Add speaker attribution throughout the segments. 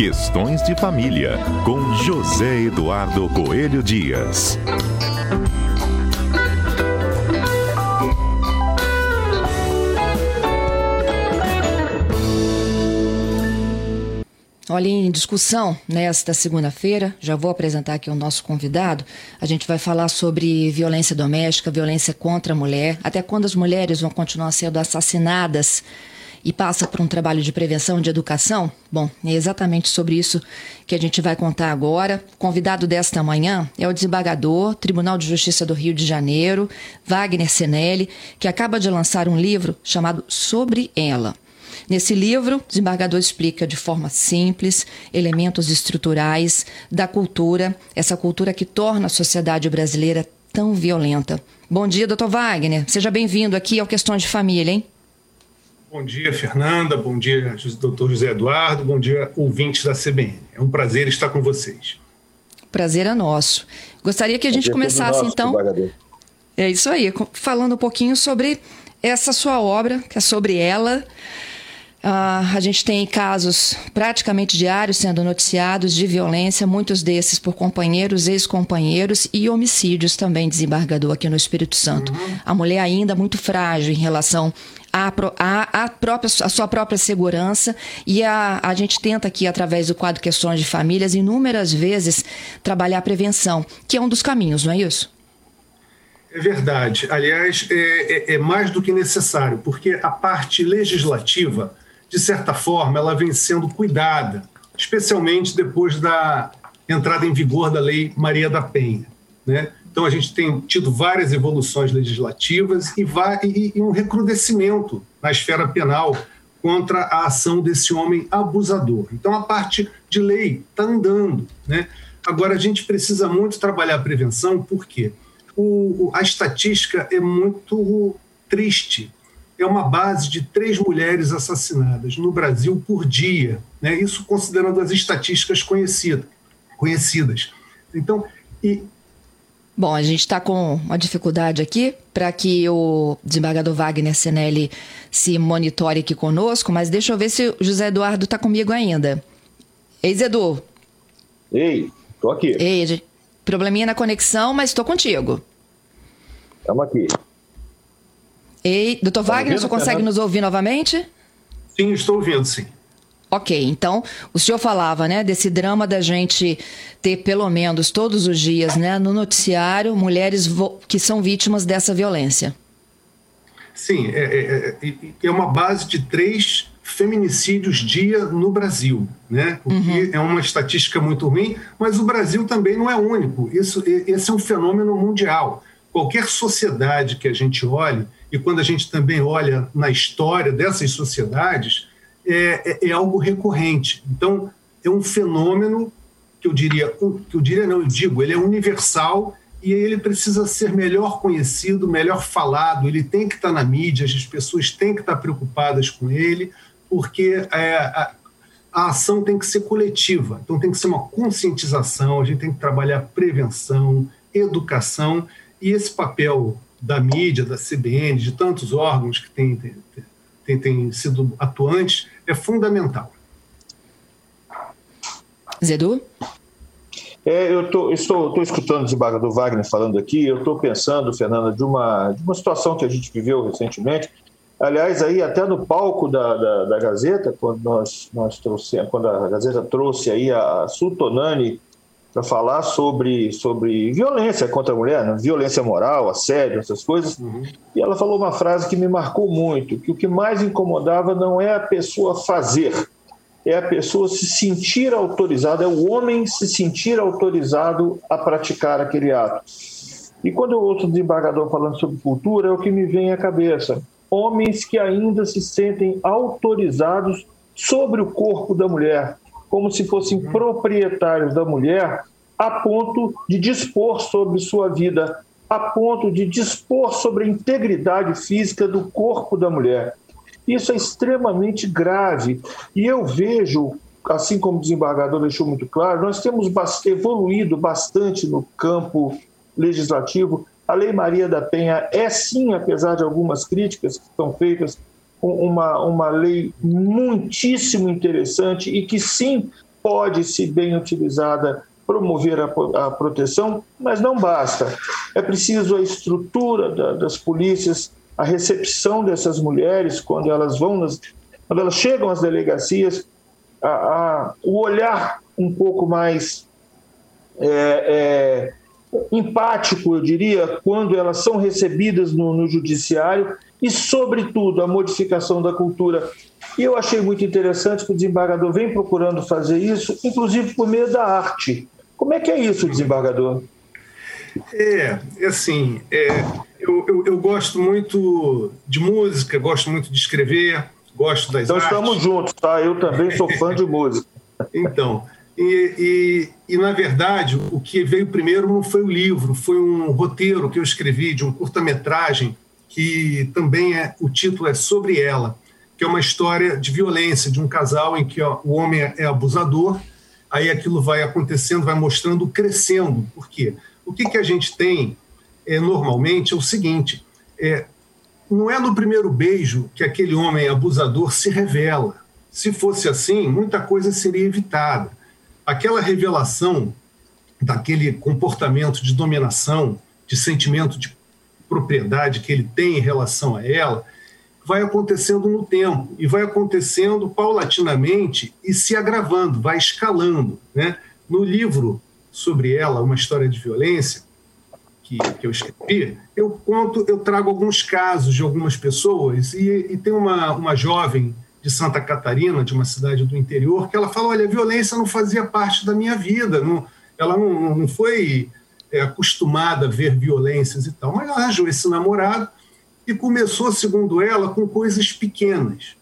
Speaker 1: Questões de Família, com José Eduardo Coelho Dias.
Speaker 2: Olha, em discussão nesta segunda-feira, já vou apresentar aqui o nosso convidado. A gente vai falar sobre violência doméstica, violência contra a mulher, até quando as mulheres vão continuar sendo assassinadas e passa por um trabalho de prevenção de educação? Bom, é exatamente sobre isso que a gente vai contar agora. Convidado desta manhã é o desembargador, Tribunal de Justiça do Rio de Janeiro, Wagner Senelli, que acaba de lançar um livro chamado Sobre Ela. Nesse livro, o desembargador explica de forma simples elementos estruturais da cultura, essa cultura que torna a sociedade brasileira tão violenta. Bom dia, doutor Wagner. Seja bem-vindo aqui ao Questões de Família, hein?
Speaker 3: Bom dia, Fernanda. Bom dia, doutor José Eduardo. Bom dia, ouvintes da CBN. É um prazer estar com vocês.
Speaker 2: Prazer é nosso. Gostaria que a gente começasse, nosso, então. É isso aí, falando um pouquinho sobre essa sua obra, que é sobre ela. Uh, a gente tem casos praticamente diários sendo noticiados de violência, muitos desses por companheiros, ex-companheiros e homicídios também, desembargador, aqui no Espírito Santo. Uhum. A mulher ainda muito frágil em relação à, à, à, própria, à sua própria segurança e a, a gente tenta aqui, através do quadro Questões de Famílias, inúmeras vezes trabalhar a prevenção, que é um dos caminhos, não é isso?
Speaker 3: É verdade. Aliás, é, é, é mais do que necessário, porque a parte legislativa de certa forma, ela vem sendo cuidada, especialmente depois da entrada em vigor da Lei Maria da Penha. Né? Então, a gente tem tido várias evoluções legislativas e, e, e um recrudescimento na esfera penal contra a ação desse homem abusador. Então, a parte de lei está andando. Né? Agora, a gente precisa muito trabalhar a prevenção, porque o, a estatística é muito triste é uma base de três mulheres assassinadas no Brasil por dia, né? isso considerando as estatísticas conhecidas. conhecidas. Então, e...
Speaker 2: Bom, a gente está com uma dificuldade aqui para que o desembargador Wagner Senelli se monitore aqui conosco, mas deixa eu ver se o José Eduardo está comigo ainda. Ei, Zedu.
Speaker 4: Ei, tô aqui.
Speaker 2: Ei, probleminha na conexão, mas estou contigo.
Speaker 4: Estamos aqui.
Speaker 2: Ei, doutor tá Wagner, o senhor consegue nos ouvir novamente?
Speaker 3: Sim, estou ouvindo, sim.
Speaker 2: Ok, então o senhor falava, né, desse drama da gente ter pelo menos todos os dias, né, no noticiário, mulheres que são vítimas dessa violência.
Speaker 3: Sim, é, é, é, uma base de três feminicídios dia no Brasil, né? O que uhum. é uma estatística muito ruim, mas o Brasil também não é único. Isso, esse é um fenômeno mundial. Qualquer sociedade que a gente olhe, e quando a gente também olha na história dessas sociedades, é, é, é algo recorrente. Então, é um fenômeno que eu diria, que eu diria não, eu digo, ele é universal e ele precisa ser melhor conhecido, melhor falado, ele tem que estar na mídia, as pessoas têm que estar preocupadas com ele, porque é, a, a, ação tem que ser coletiva, então tem que ser uma conscientização, a gente tem que trabalhar prevenção, educação, e esse papel da mídia, da CBN, de tantos órgãos que têm, têm, têm sido atuantes, é fundamental.
Speaker 2: Zedu?
Speaker 4: É, eu tô, estou, estou escutando o desembargador Wagner falando aqui, eu estou pensando, Fernanda, de uma, de uma situação que a gente viveu recentemente, aliás, aí até no palco da, da, da Gazeta, quando, nós, nós trouxemos, quando a Gazeta trouxe aí a Sultonani para falar sobre, sobre violência contra a mulher, né? violência moral, assédio, essas coisas. Uhum. E ela falou uma frase que me marcou muito, que o que mais incomodava não é a pessoa fazer, é a pessoa se sentir autorizada, é o homem se sentir autorizado a praticar aquele ato. E quando eu ouço o desembargador falando sobre cultura, é o que me vem à cabeça. Homens que ainda se sentem autorizados sobre o corpo da mulher, como se fossem proprietários da mulher, a ponto de dispor sobre sua vida, a ponto de dispor sobre a integridade física do corpo da mulher. Isso é extremamente grave. E eu vejo, assim como o desembargador deixou muito claro, nós temos evoluído bastante no campo legislativo. A Lei Maria da Penha é sim, apesar de algumas críticas que são feitas uma, uma lei muitíssimo interessante e que sim pode, se bem utilizada, promover a, a proteção, mas não basta. É preciso a estrutura da, das polícias, a recepção dessas mulheres quando elas vão nas, quando elas chegam às delegacias, a, a, o olhar um pouco mais é, é, empático, eu diria, quando elas são recebidas no, no judiciário e, sobretudo, a modificação da cultura. E eu achei muito interessante que o desembargador vem procurando fazer isso, inclusive por meio da arte. Como é que é isso, desembargador?
Speaker 3: É, é assim, é, eu, eu, eu, gosto muito de música, gosto muito de escrever, gosto das
Speaker 4: então,
Speaker 3: artes.
Speaker 4: Então estamos juntos, tá? Eu também sou fã de música.
Speaker 3: Então, e, e, e, na verdade, o que veio primeiro não foi o livro, foi um roteiro que eu escrevi de um curta-metragem que também é, o título é Sobre Ela, que é uma história de violência de um casal em que ó, o homem é abusador aí aquilo vai acontecendo, vai mostrando, crescendo. Por quê? O que, que a gente tem é, normalmente é o seguinte: é, não é no primeiro beijo que aquele homem abusador se revela. Se fosse assim, muita coisa seria evitada. Aquela revelação daquele comportamento de dominação, de sentimento de propriedade que ele tem em relação a ela, vai acontecendo no tempo e vai acontecendo paulatinamente e se agravando, vai escalando. Né? No livro sobre ela, Uma História de Violência, que, que eu escrevi, eu conto, eu trago alguns casos de algumas pessoas e, e tem uma, uma jovem de Santa Catarina, de uma cidade do interior, que ela fala, olha, a violência não fazia parte da minha vida, não, ela não, não foi é, acostumada a ver violências e tal, mas ela arranjou esse namorado e começou, segundo ela, com coisas pequenas.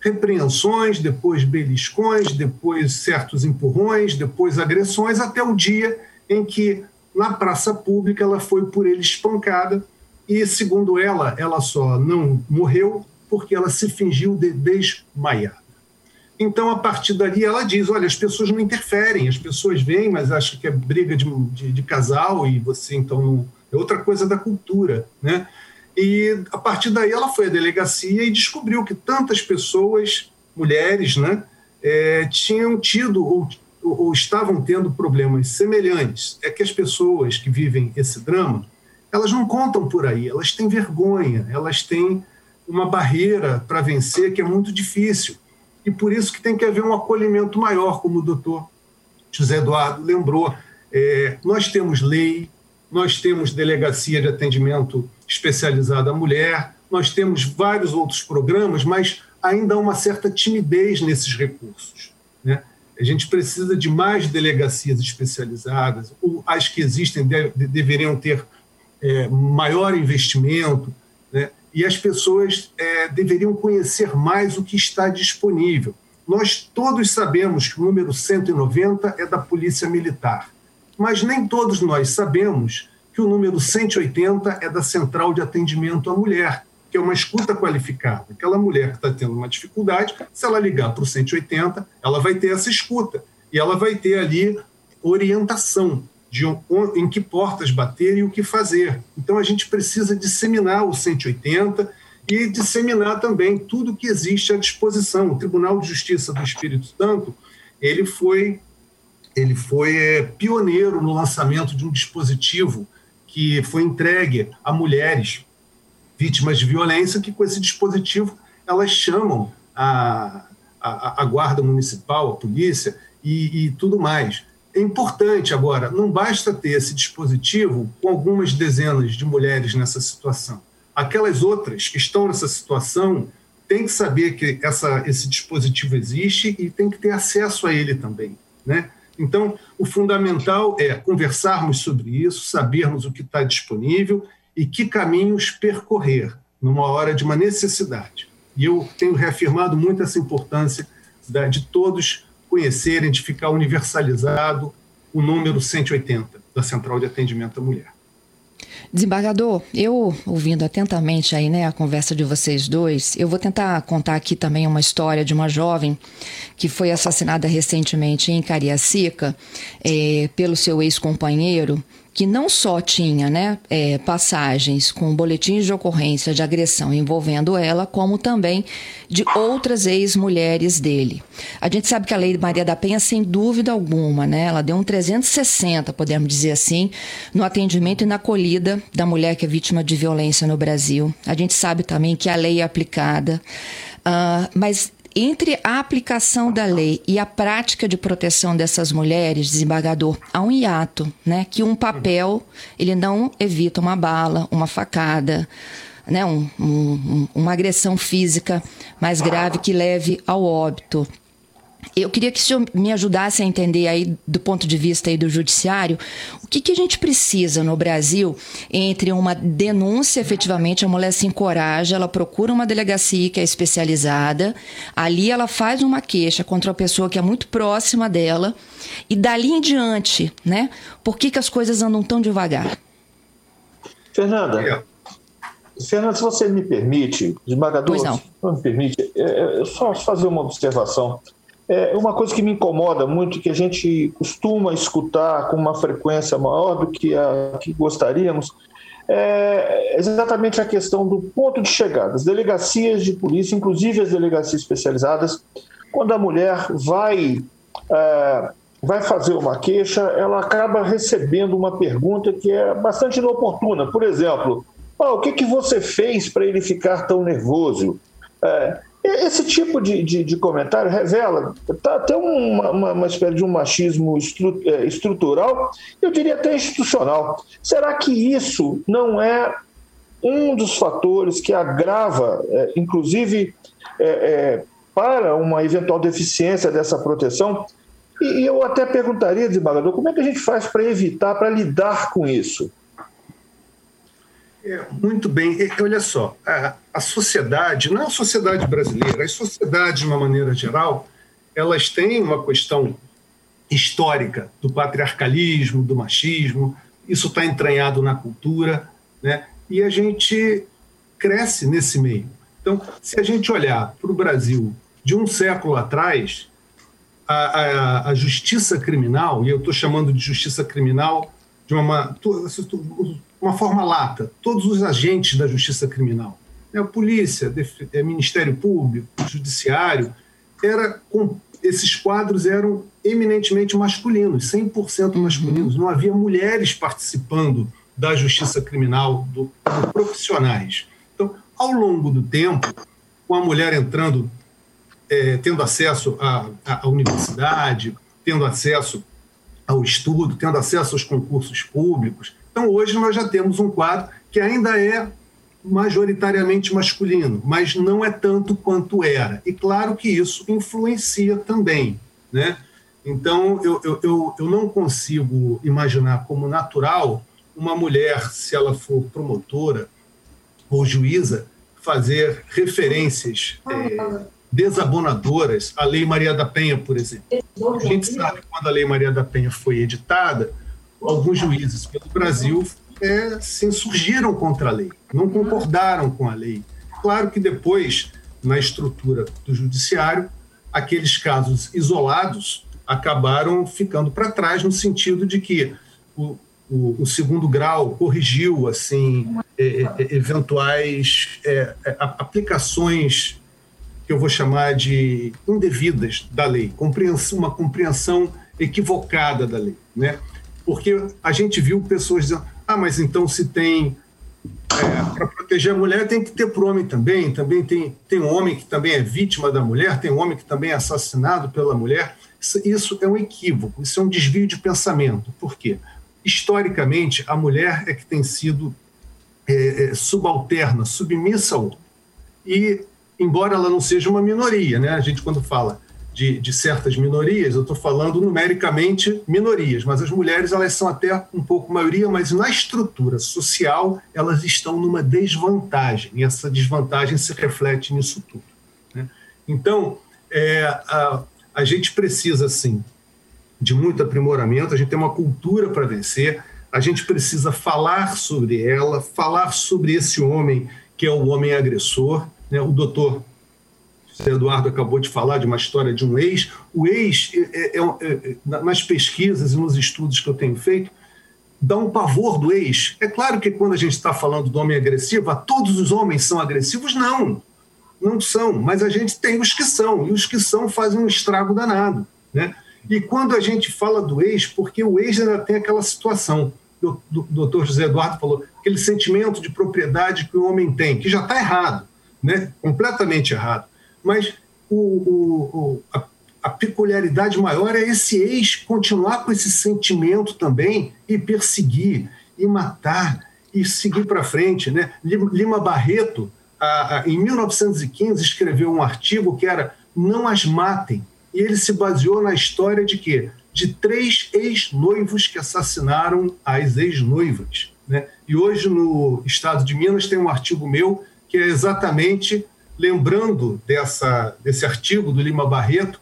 Speaker 3: Repreensões, depois beliscões, depois certos empurrões, depois agressões, até o dia em que, na praça pública, ela foi por ele espancada e, segundo ela, ela só não morreu porque ela se fingiu de desmaiada. Então, a partir dali, ela diz: olha, as pessoas não interferem, as pessoas vêm, mas acham que é briga de, de, de casal e você, então, não... é outra coisa da cultura, né? E a partir daí ela foi à delegacia e descobriu que tantas pessoas, mulheres, né, é, tinham tido ou, ou, estavam tendo problemas semelhantes. É que as pessoas que vivem esse drama, elas não contam por aí, elas têm vergonha, elas têm uma barreira para vencer que é muito difícil. E por isso que tem que haver um acolhimento maior, como o doutor José Eduardo lembrou. É, nós temos lei, nós temos delegacia de atendimento especializada à mulher, nós temos vários outros programas, mas ainda há uma certa timidez nesses recursos. Né? A gente precisa de mais delegacias especializadas, as que existem deve, deveriam ter é, maior investimento, né? e as pessoas é, deveriam conhecer mais o que está disponível. Nós todos sabemos que o número 190 é da Polícia Militar mas nem todos nós sabemos que o número 180 é da Central de Atendimento à Mulher, que é uma escuta qualificada. Aquela mulher que está tendo uma dificuldade, se ela ligar para o 180, ela vai ter essa escuta e ela vai ter ali orientação de em que portas bater e o que fazer. Então a gente precisa disseminar o 180 e disseminar também tudo que existe à disposição. O Tribunal de Justiça do Espírito Santo ele foi ele foi é, pioneiro no lançamento de um dispositivo que foi entregue a mulheres vítimas de violência, que com esse dispositivo elas chamam a, a, a guarda municipal, a polícia e, e tudo mais. É importante agora, não basta ter esse dispositivo com algumas dezenas de mulheres nessa situação. Aquelas outras que estão nessa situação têm que saber que essa, esse dispositivo existe e tem que ter acesso a ele também, né? Então, o fundamental é conversarmos sobre isso, sabermos o que está disponível e que caminhos percorrer numa hora de uma necessidade. E eu tenho reafirmado muito essa importância de todos conhecerem, de ficar universalizado o número 180 da Central de Atendimento à Mulher.
Speaker 2: Desembargador, eu ouvindo atentamente aí, né, a conversa de vocês dois, eu vou tentar contar aqui também uma história de uma jovem que foi assassinada recentemente em Cariacica é, pelo seu ex-companheiro que não só tinha né, é, passagens com boletins de ocorrência de agressão envolvendo ela, como também de outras ex-mulheres dele. A gente sabe que a Lei Maria da Penha, sem dúvida alguma, né, ela deu um 360, podemos dizer assim, no atendimento e na acolhida da mulher que é vítima de violência no Brasil. A gente sabe também que a lei é aplicada, uh, mas entre a aplicação da lei e a prática de proteção dessas mulheres, desembargador, há um hiato, né? Que um papel ele não evita uma bala, uma facada, né? Um, um, uma agressão física mais grave que leve ao óbito. Eu queria que o senhor me ajudasse a entender aí, do ponto de vista aí do judiciário, o que, que a gente precisa no Brasil entre uma denúncia, efetivamente, a mulher se encoraja, ela procura uma delegacia que é especializada, ali ela faz uma queixa contra uma pessoa que é muito próxima dela, e dali em diante, né? Por que, que as coisas andam tão devagar?
Speaker 4: Fernanda. Fernanda, se você me permite, desembargador, se não me permite, é, é só fazer uma observação. É uma coisa que me incomoda muito, que a gente costuma escutar com uma frequência maior do que a que gostaríamos, é exatamente a questão do ponto de chegada. As delegacias de polícia, inclusive as delegacias especializadas, quando a mulher vai, é, vai fazer uma queixa, ela acaba recebendo uma pergunta que é bastante inoportuna. Por exemplo, oh, o que, que você fez para ele ficar tão nervoso? É, esse tipo de, de, de comentário revela tá, até uma, uma, uma, espécie de um machismo estru, é, estrutural, eu diria até institucional. Será que isso não é um dos fatores que agrava, é, inclusive, é, é para uma eventual deficiência dessa proteção? E, e eu até perguntaria, desembargador, como é que a gente faz para evitar, para lidar com isso?
Speaker 3: É, muito bem. Olha só, a, a, sociedade, não é a sociedade brasileira, as sociedades, de uma maneira geral, elas têm uma questão histórica do patriarcalismo, do machismo, isso está entranhado na cultura, né? e a gente cresce nesse meio. Então, se a gente olhar para o Brasil de um século atrás, a, a, a justiça criminal, e eu estou chamando de justiça criminal de uma uma forma lata, todos os agentes da justiça criminal, né, a polícia, a é, Ministério Público, Judiciário, era com, esses quadros eram eminentemente masculinos, 100% masculinos. Uhum. Não havia mulheres participando da justiça criminal, do, do, profissionais. Então, ao longo do tempo, com a mulher entrando, é, tendo acesso à, à universidade, tendo acesso ao estudo, tendo acesso aos concursos públicos, então, hoje nós já temos um quadro que ainda é majoritariamente masculino, mas não é tanto quanto era. E claro que isso influencia também. Né? Então, eu, eu, eu, eu não consigo imaginar como natural uma mulher, se ela for promotora ou juíza, fazer referências é, desabonadoras à Lei Maria da Penha, por exemplo. A gente sabe que quando a Lei Maria da Penha foi editada, alguns juízes pelo Brasil é, se insurgiram contra a lei, não concordaram com a lei. Claro que depois, na estrutura do judiciário, aqueles casos isolados acabaram ficando para trás no sentido de que o, o, o segundo grau corrigiu assim é, é, eventuais é, é aplicações que eu vou chamar de indevidas da lei, uma compreensão equivocada da lei, né? Porque a gente viu pessoas dizendo: ah, mas então se tem. É, para proteger a mulher tem que ter para o homem também. Também tem, tem um homem que também é vítima da mulher, tem um homem que também é assassinado pela mulher. Isso, isso é um equívoco, isso é um desvio de pensamento. Por quê? Historicamente, a mulher é que tem sido é, é, subalterna, submissa ao homem. E, embora ela não seja uma minoria, né? a gente, quando fala de, de certas minorias, eu estou falando numericamente minorias, mas as mulheres elas são até um pouco maioria, mas na estrutura social elas estão numa desvantagem, e essa desvantagem se reflete nisso tudo. Né? Então, é, a, a gente precisa, sim, de muito aprimoramento, a gente tem uma cultura para vencer, a gente precisa falar sobre ela, falar sobre esse homem que é o homem agressor. Né? O doutor o Eduardo acabou de falar de uma história de um ex. O ex, é, é, é, é nas pesquisas e nos estudos que eu tenho feito, dá um pavor do ex. É claro que quando a gente está falando do homem agressivo, todos os homens são agressivos? Não, não são, mas a gente tem os que são, e os que são fazem um estrago danado. Né? E quando a gente fala do ex, porque o ex ainda tem aquela situação, o doutor José Eduardo falou, aquele sentimento de propriedade que o homem tem, que já está errado, né? completamente errado. Mas o, o, a, a peculiaridade maior é esse ex continuar com esse sentimento também e perseguir, e matar, e seguir para frente. Né? Lima Barreto, a, a, em 1915, escreveu um artigo que era Não as matem, e ele se baseou na história de quê? De três ex-noivos que assassinaram as ex-noivas. Né? E hoje, no estado de Minas, tem um artigo meu que é exatamente lembrando dessa, desse artigo do Lima Barreto,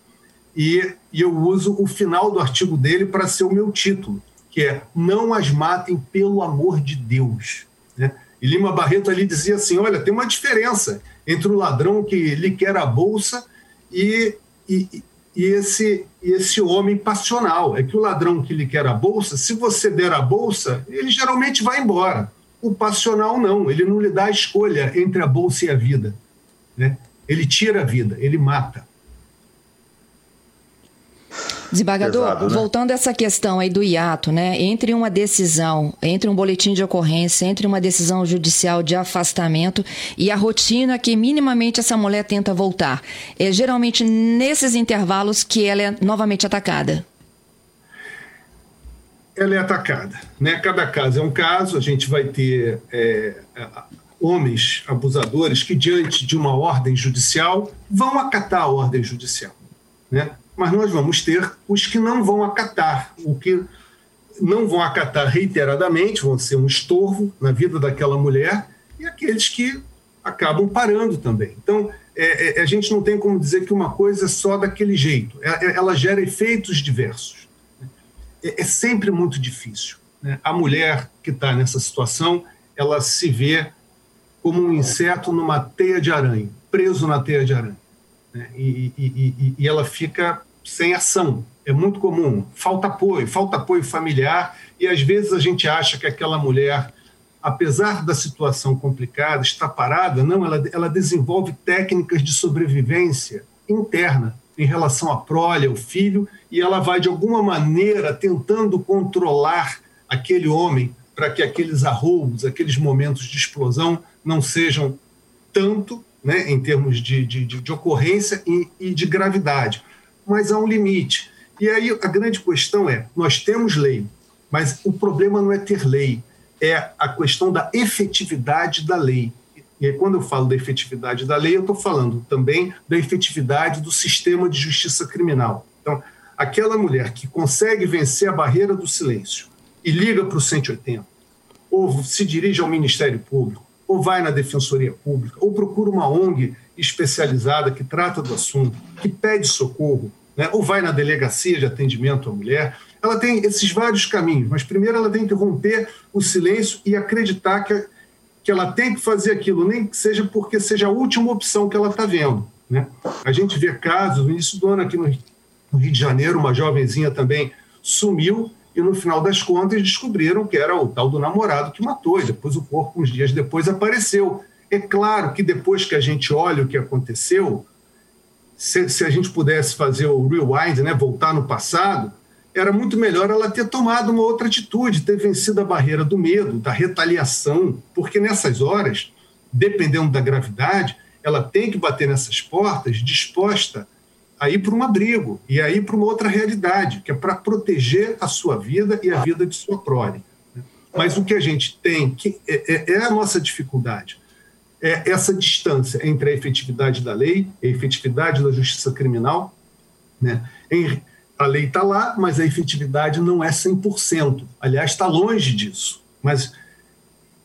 Speaker 3: e, e eu uso o final do artigo dele para ser o meu título, que é Não as matem pelo amor de Deus. Né? E Lima Barreto ali dizia assim: olha, tem uma diferença entre o ladrão que lhe quer a bolsa e, e, e esse, esse homem passional. É que o ladrão que lhe quer a bolsa, se você der a bolsa, ele geralmente vai embora. O passional não, ele não lhe dá a escolha entre a bolsa e a vida. Né? Ele tira a vida, ele mata.
Speaker 2: Desembargador, Pesado, né? voltando a essa questão aí do hiato, né? Entre uma decisão, entre um boletim de ocorrência, entre uma decisão judicial de afastamento e a rotina que minimamente essa mulher tenta voltar. É geralmente nesses intervalos que ela é novamente atacada.
Speaker 3: Ela é atacada, né? Cada caso é um caso, a gente vai ter é, homens abusadores que, diante de uma ordem judicial, vão acatar a ordem judicial. Né? mas nós vamos ter os que não vão acatar, o que não vão acatar reiteradamente, vão ser um estorvo na vida daquela mulher, e aqueles que acabam parando também. Então, é, é, a gente não tem como dizer que uma coisa é só daquele jeito, é, é ela gera efeitos diversos. É, é sempre muito difícil. Né? A mulher que está nessa situação, ela se vê como um inseto numa teia de aranha, preso na teia de aranha né? e, e, e, e ela fica sem ação. É muito comum. Falta apoio, falta apoio familiar, e às vezes a gente acha que aquela mulher, apesar da situação complicada, está parada. Não, ela, ela desenvolve técnicas de sobrevivência interna em relação à prole, ao filho, e ela vai, de alguma maneira, tentando controlar aquele homem para que aqueles arroubos, aqueles momentos de explosão não sejam tanto né, em termos de, de, de ocorrência e, e de gravidade. Mas há um limite. E aí a grande questão é: nós temos lei, mas o problema não é ter lei, é a questão da efetividade da lei. E aí, quando eu falo da efetividade da lei, eu estou falando também da efetividade do sistema de justiça criminal. Então, aquela mulher que consegue vencer a barreira do silêncio e liga para o 180, ou se dirige ao Ministério Público, ou vai na Defensoria Pública, ou procura uma ONG especializada que trata do assunto, que pede socorro, né? ou vai na delegacia de atendimento à mulher. Ela tem esses vários caminhos, mas primeiro ela tem que romper o silêncio e acreditar que, que ela tem que fazer aquilo, nem que seja porque seja a última opção que ela está vendo. Né? A gente vê casos, no início do ano aqui no Rio de Janeiro, uma jovenzinha também sumiu e no final das contas descobriram que era o tal do namorado que matou, e depois o corpo, uns dias depois, apareceu. É claro que depois que a gente olha o que aconteceu, se, se a gente pudesse fazer o rewind, né, voltar no passado, era muito melhor ela ter tomado uma outra atitude, ter vencido a barreira do medo, da retaliação, porque nessas horas, dependendo da gravidade, ela tem que bater nessas portas disposta a ir para um abrigo e a ir para uma outra realidade, que é para proteger a sua vida e a vida de sua prole. Mas o que a gente tem, que é, é, é a nossa dificuldade, é essa distância entre a efetividade da lei, a efetividade da justiça criminal. Né? A lei está lá, mas a efetividade não é 100%. Aliás, está longe disso. Mas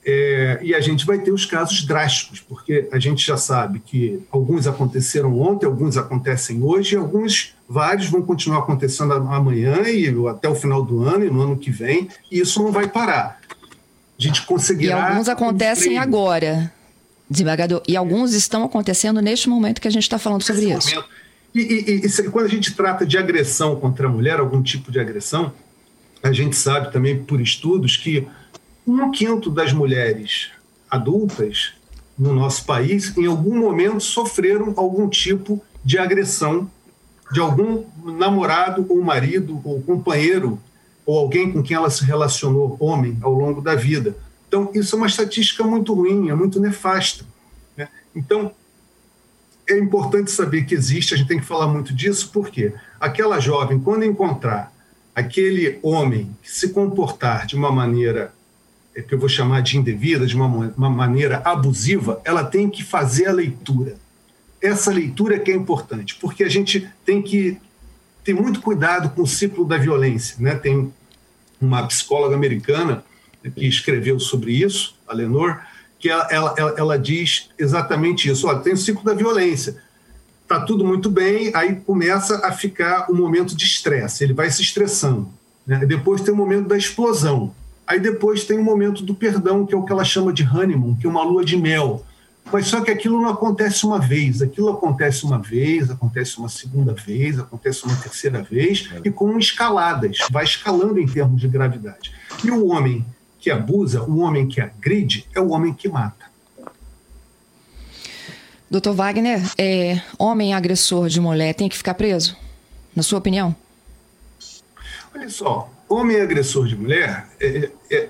Speaker 3: é, e a gente vai ter os casos drásticos, porque a gente já sabe que alguns aconteceram ontem, alguns acontecem hoje, e alguns, vários, vão continuar acontecendo amanhã e até o final do ano e no ano que vem, e isso não vai parar. A gente conseguirá.
Speaker 2: E alguns acontecem agora, desembargador, e alguns estão acontecendo neste momento que a gente está falando sobre Nesse isso.
Speaker 3: E, e, e, quando a gente trata de agressão contra a mulher, algum tipo de agressão, a gente sabe também por estudos que um quinto das mulheres adultas no nosso país, em algum momento, sofreram algum tipo de agressão de algum namorado ou marido ou companheiro ou alguém com quem ela se relacionou, homem, ao longo da vida. Então, isso é uma estatística muito ruim, é muito nefasta. Né? Então, é importante saber que existe, a gente tem que falar muito disso, porque aquela jovem, quando encontrar aquele homem que se comportar de uma maneira que eu vou chamar de indevida, de uma, uma maneira abusiva, ela tem que fazer a leitura. Essa leitura que é importante, porque a gente tem que ter muito cuidado com o ciclo da violência. Né? Tem uma psicóloga americana que escreveu sobre isso, a Lenor, que ela, ela, ela diz exatamente isso. Olha, tem o ciclo da violência. Está tudo muito bem, aí começa a ficar um momento de estresse, ele vai se estressando. Né? Depois tem o momento da explosão. Aí depois tem o momento do perdão, que é o que ela chama de honeymoon, que é uma lua de mel. Mas só que aquilo não acontece uma vez, aquilo acontece uma vez, acontece uma segunda vez, acontece uma terceira vez, e com escaladas, vai escalando em termos de gravidade. E o homem que abusa, o homem que agride, é o homem que mata.
Speaker 2: Doutor Wagner, é, homem agressor de mulher tem que ficar preso? Na sua opinião?
Speaker 3: Olha só, homem agressor de mulher, é, é,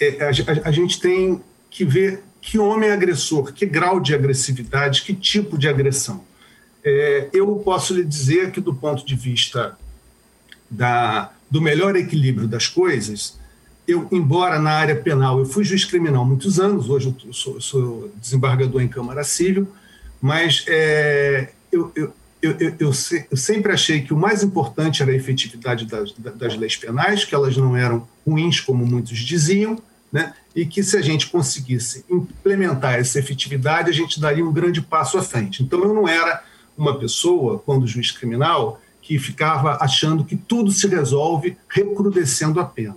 Speaker 3: é, a, a, gente tem que ver que homem é agressor, que grau de agressividade, que tipo de agressão. É, eu posso lhe dizer que, do ponto de vista da, do melhor equilíbrio das coisas, eu, embora na área penal, eu fui juiz criminal muitos anos, hoje eu sou, sou desembargador em Câmara Civil, mas é, eu, eu, eu, eu, sempre achei que o mais importante era a efetividade das, das leis penais, que elas não eram ruins, como muitos diziam, né? e que se a gente conseguisse implementar essa efetividade, a gente daria um grande passo à frente. Então, eu não era uma pessoa, quando juiz criminal, que ficava achando que tudo se resolve recrudescendo a pena.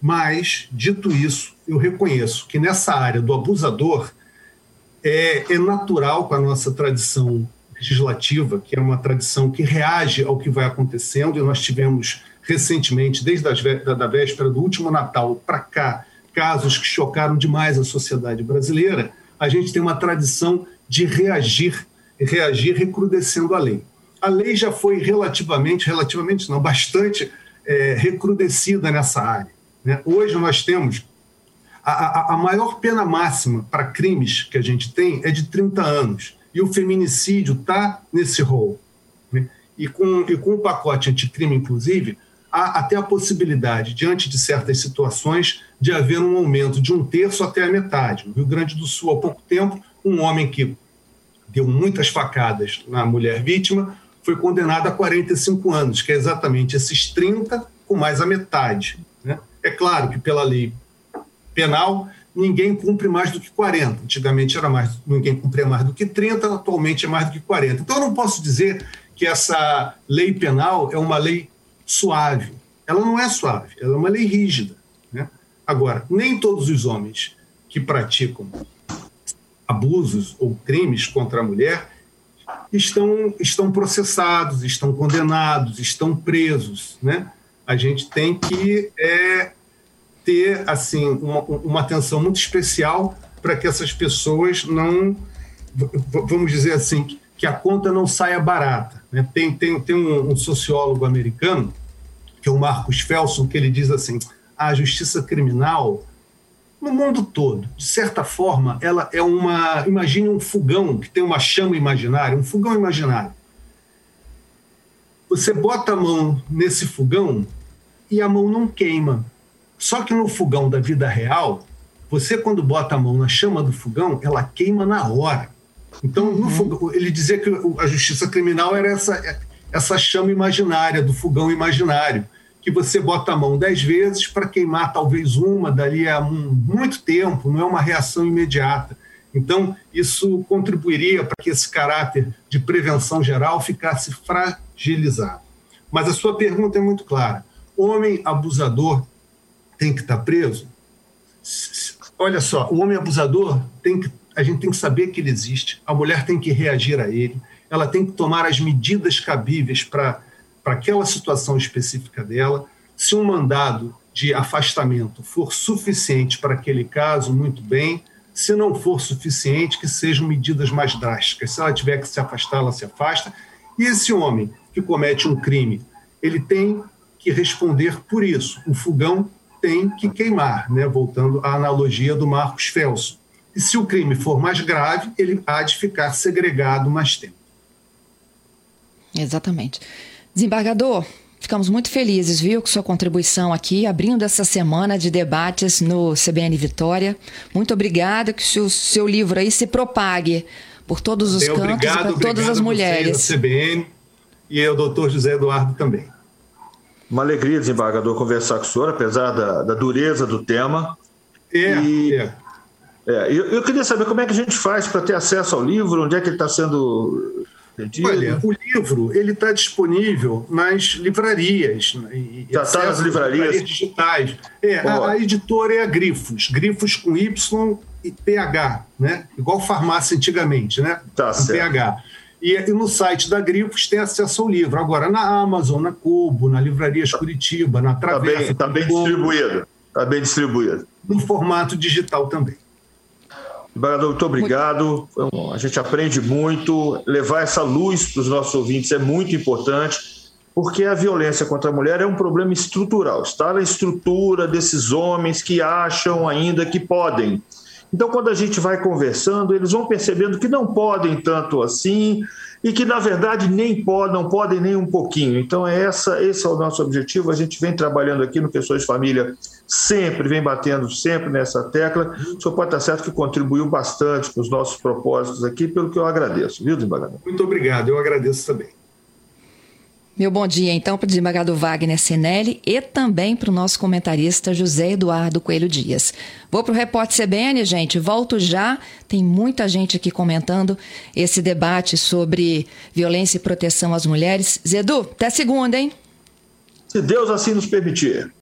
Speaker 3: Mas, dito isso, eu reconheço que nessa área do abusador é, é natural com a nossa tradição legislativa, que é uma tradição que reage ao que vai acontecendo, e nós tivemos recentemente, desde a da véspera do último Natal para cá, casos que chocaram demais a sociedade brasileira, a gente tem uma tradição de reagir, reagir recrudescendo a lei. A lei já foi relativamente, relativamente não, bastante é, recrudescida nessa área. Né? Hoje nós temos a, a, a maior pena máxima para crimes que a gente tem é de 30 anos. E o feminicídio está nesse rol. Né? E, com, e com o pacote anticrime, inclusive, há até a possibilidade, diante de certas situações, de haver um aumento de um terço até a metade. No Rio Grande do Sul, há pouco tempo, um homem que deu muitas facadas na mulher vítima foi condenado a 45 anos, que é exatamente esses 30 com mais a metade. É claro que pela lei penal ninguém cumpre mais do que 40. Antigamente era mais, ninguém cumpria mais do que 30, atualmente é mais do que 40. Então eu não posso dizer que essa lei penal é uma lei suave. Ela não é suave, ela é uma lei rígida. Né? Agora, nem todos os homens que praticam abusos ou crimes contra a mulher estão, estão processados, estão condenados, estão presos, né? a gente tem que é, ter assim uma, uma atenção muito especial para que essas pessoas não, vamos dizer assim, que a conta não saia barata. Né? Tem, tem, tem um, um, sociólogo americano, que é o Marcos Felson, que ele diz assim, a justiça criminal no mundo todo, de certa forma, ela é uma, imagine um fogão que tem uma chama imaginária, um fogão imaginário. Você bota a mão nesse fogão e a mão não queima. Só que no fogão da vida real, você quando bota a mão na chama do fogão, ela queima na hora. Então, uhum. fogão, ele dizia que a justiça criminal era essa, essa chama imaginária, do fogão imaginário, que você bota a mão dez vezes para queimar talvez uma dali a um, muito tempo, não é uma reação imediata. Então, isso contribuiria para que esse caráter de prevenção geral ficasse fragilizado. Mas a sua pergunta é muito clara. Homem abusador tem que estar tá preso? Olha só, o homem abusador tem que a gente tem que saber que ele existe, a mulher tem que reagir a ele, ela tem que tomar as medidas cabíveis para aquela situação específica dela. Se um mandado de afastamento for suficiente para aquele caso, muito bem. Se não for suficiente, que sejam medidas mais drásticas. Se ela tiver que se afastar, ela se afasta. E esse homem que comete um crime, ele tem que responder por isso. O fogão tem que queimar, né? voltando à analogia do Marcos Felso. E se o crime for mais grave, ele há de ficar segregado mais tempo.
Speaker 2: Exatamente. Desembargador, ficamos muito felizes, viu, com sua contribuição aqui, abrindo essa semana de debates no CBN Vitória. Muito obrigada, que o seu livro aí se propague por todos os Bem, cantos obrigado, e para todas as mulheres.
Speaker 3: Vocês, CBN e o doutor José Eduardo também.
Speaker 4: Uma alegria, desembargador, conversar com o senhor, apesar da, da dureza do tema.
Speaker 3: É, e, é.
Speaker 4: é eu, eu, queria saber como é que a gente faz para ter acesso ao livro, onde é que ele está sendo
Speaker 3: vendido? Olha, o livro ele está disponível nas livrarias.
Speaker 4: Já está nas livrarias? livrarias
Speaker 3: digitais. É, a, a, editora é a Grifos, Grifos com Y e PH, né? Igual farmácia antigamente, né?
Speaker 4: Tá com certo.
Speaker 3: PH. E, e, no site da Grifos tem acesso ao livro. Agora, na Amazon, na Cubo, na Livrarias Curitiba, na Travessa.
Speaker 4: Está bem, tá bem distribuído. Está bem distribuído.
Speaker 3: No formato digital também.
Speaker 4: Embaixador, muito obrigado. A gente aprende muito. Levar essa luz para os nossos ouvintes é muito importante, porque a violência contra a mulher é um problema estrutural. Está na estrutura desses homens que acham ainda que podem então, quando a gente vai conversando, eles vão percebendo que não podem tanto assim e que, na verdade, nem podem, não podem nem um pouquinho. Então, é essa, esse é o nosso objetivo. A gente vem trabalhando aqui no de Família, sempre vem batendo sempre nessa tecla. O senhor pode estar certo que contribuiu bastante com os nossos propósitos aqui, pelo que eu agradeço, viu, desembargador?
Speaker 3: Muito obrigado, eu agradeço também.
Speaker 2: Meu bom dia, então, para o desembargador Wagner Sinelli e também para o nosso comentarista José Eduardo Coelho Dias. Vou para o Repórter CBN, gente, volto já. Tem muita gente aqui comentando esse debate sobre violência e proteção às mulheres. Zedu, até segunda, hein?
Speaker 4: Se Deus assim nos permitir.